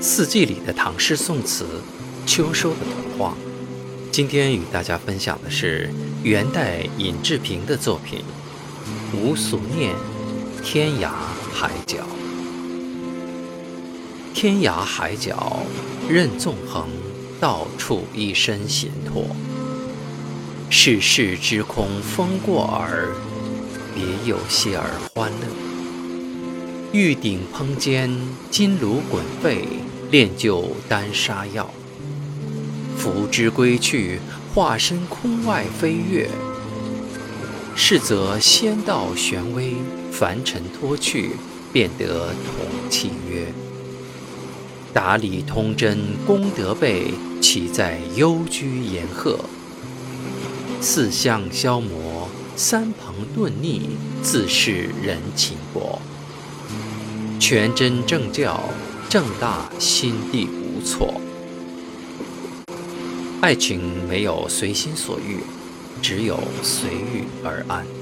四季里的唐诗宋词，秋收的童话。今天与大家分享的是元代尹志平的作品《无俗念·天涯海角》。天涯海角任纵横，到处一身闲拓。世事之空风过耳，别有些儿欢乐。玉鼎烹煎，金炉滚沸，炼就丹砂药。扶之归去，化身空外飞跃。是则仙道玄微，凡尘脱去，便得同契约。达理通真，功德备，岂在幽居岩壑？四象消磨，三朋顿逆，自是人情薄。全真正教，正大心地无错。爱情没有随心所欲，只有随遇而安。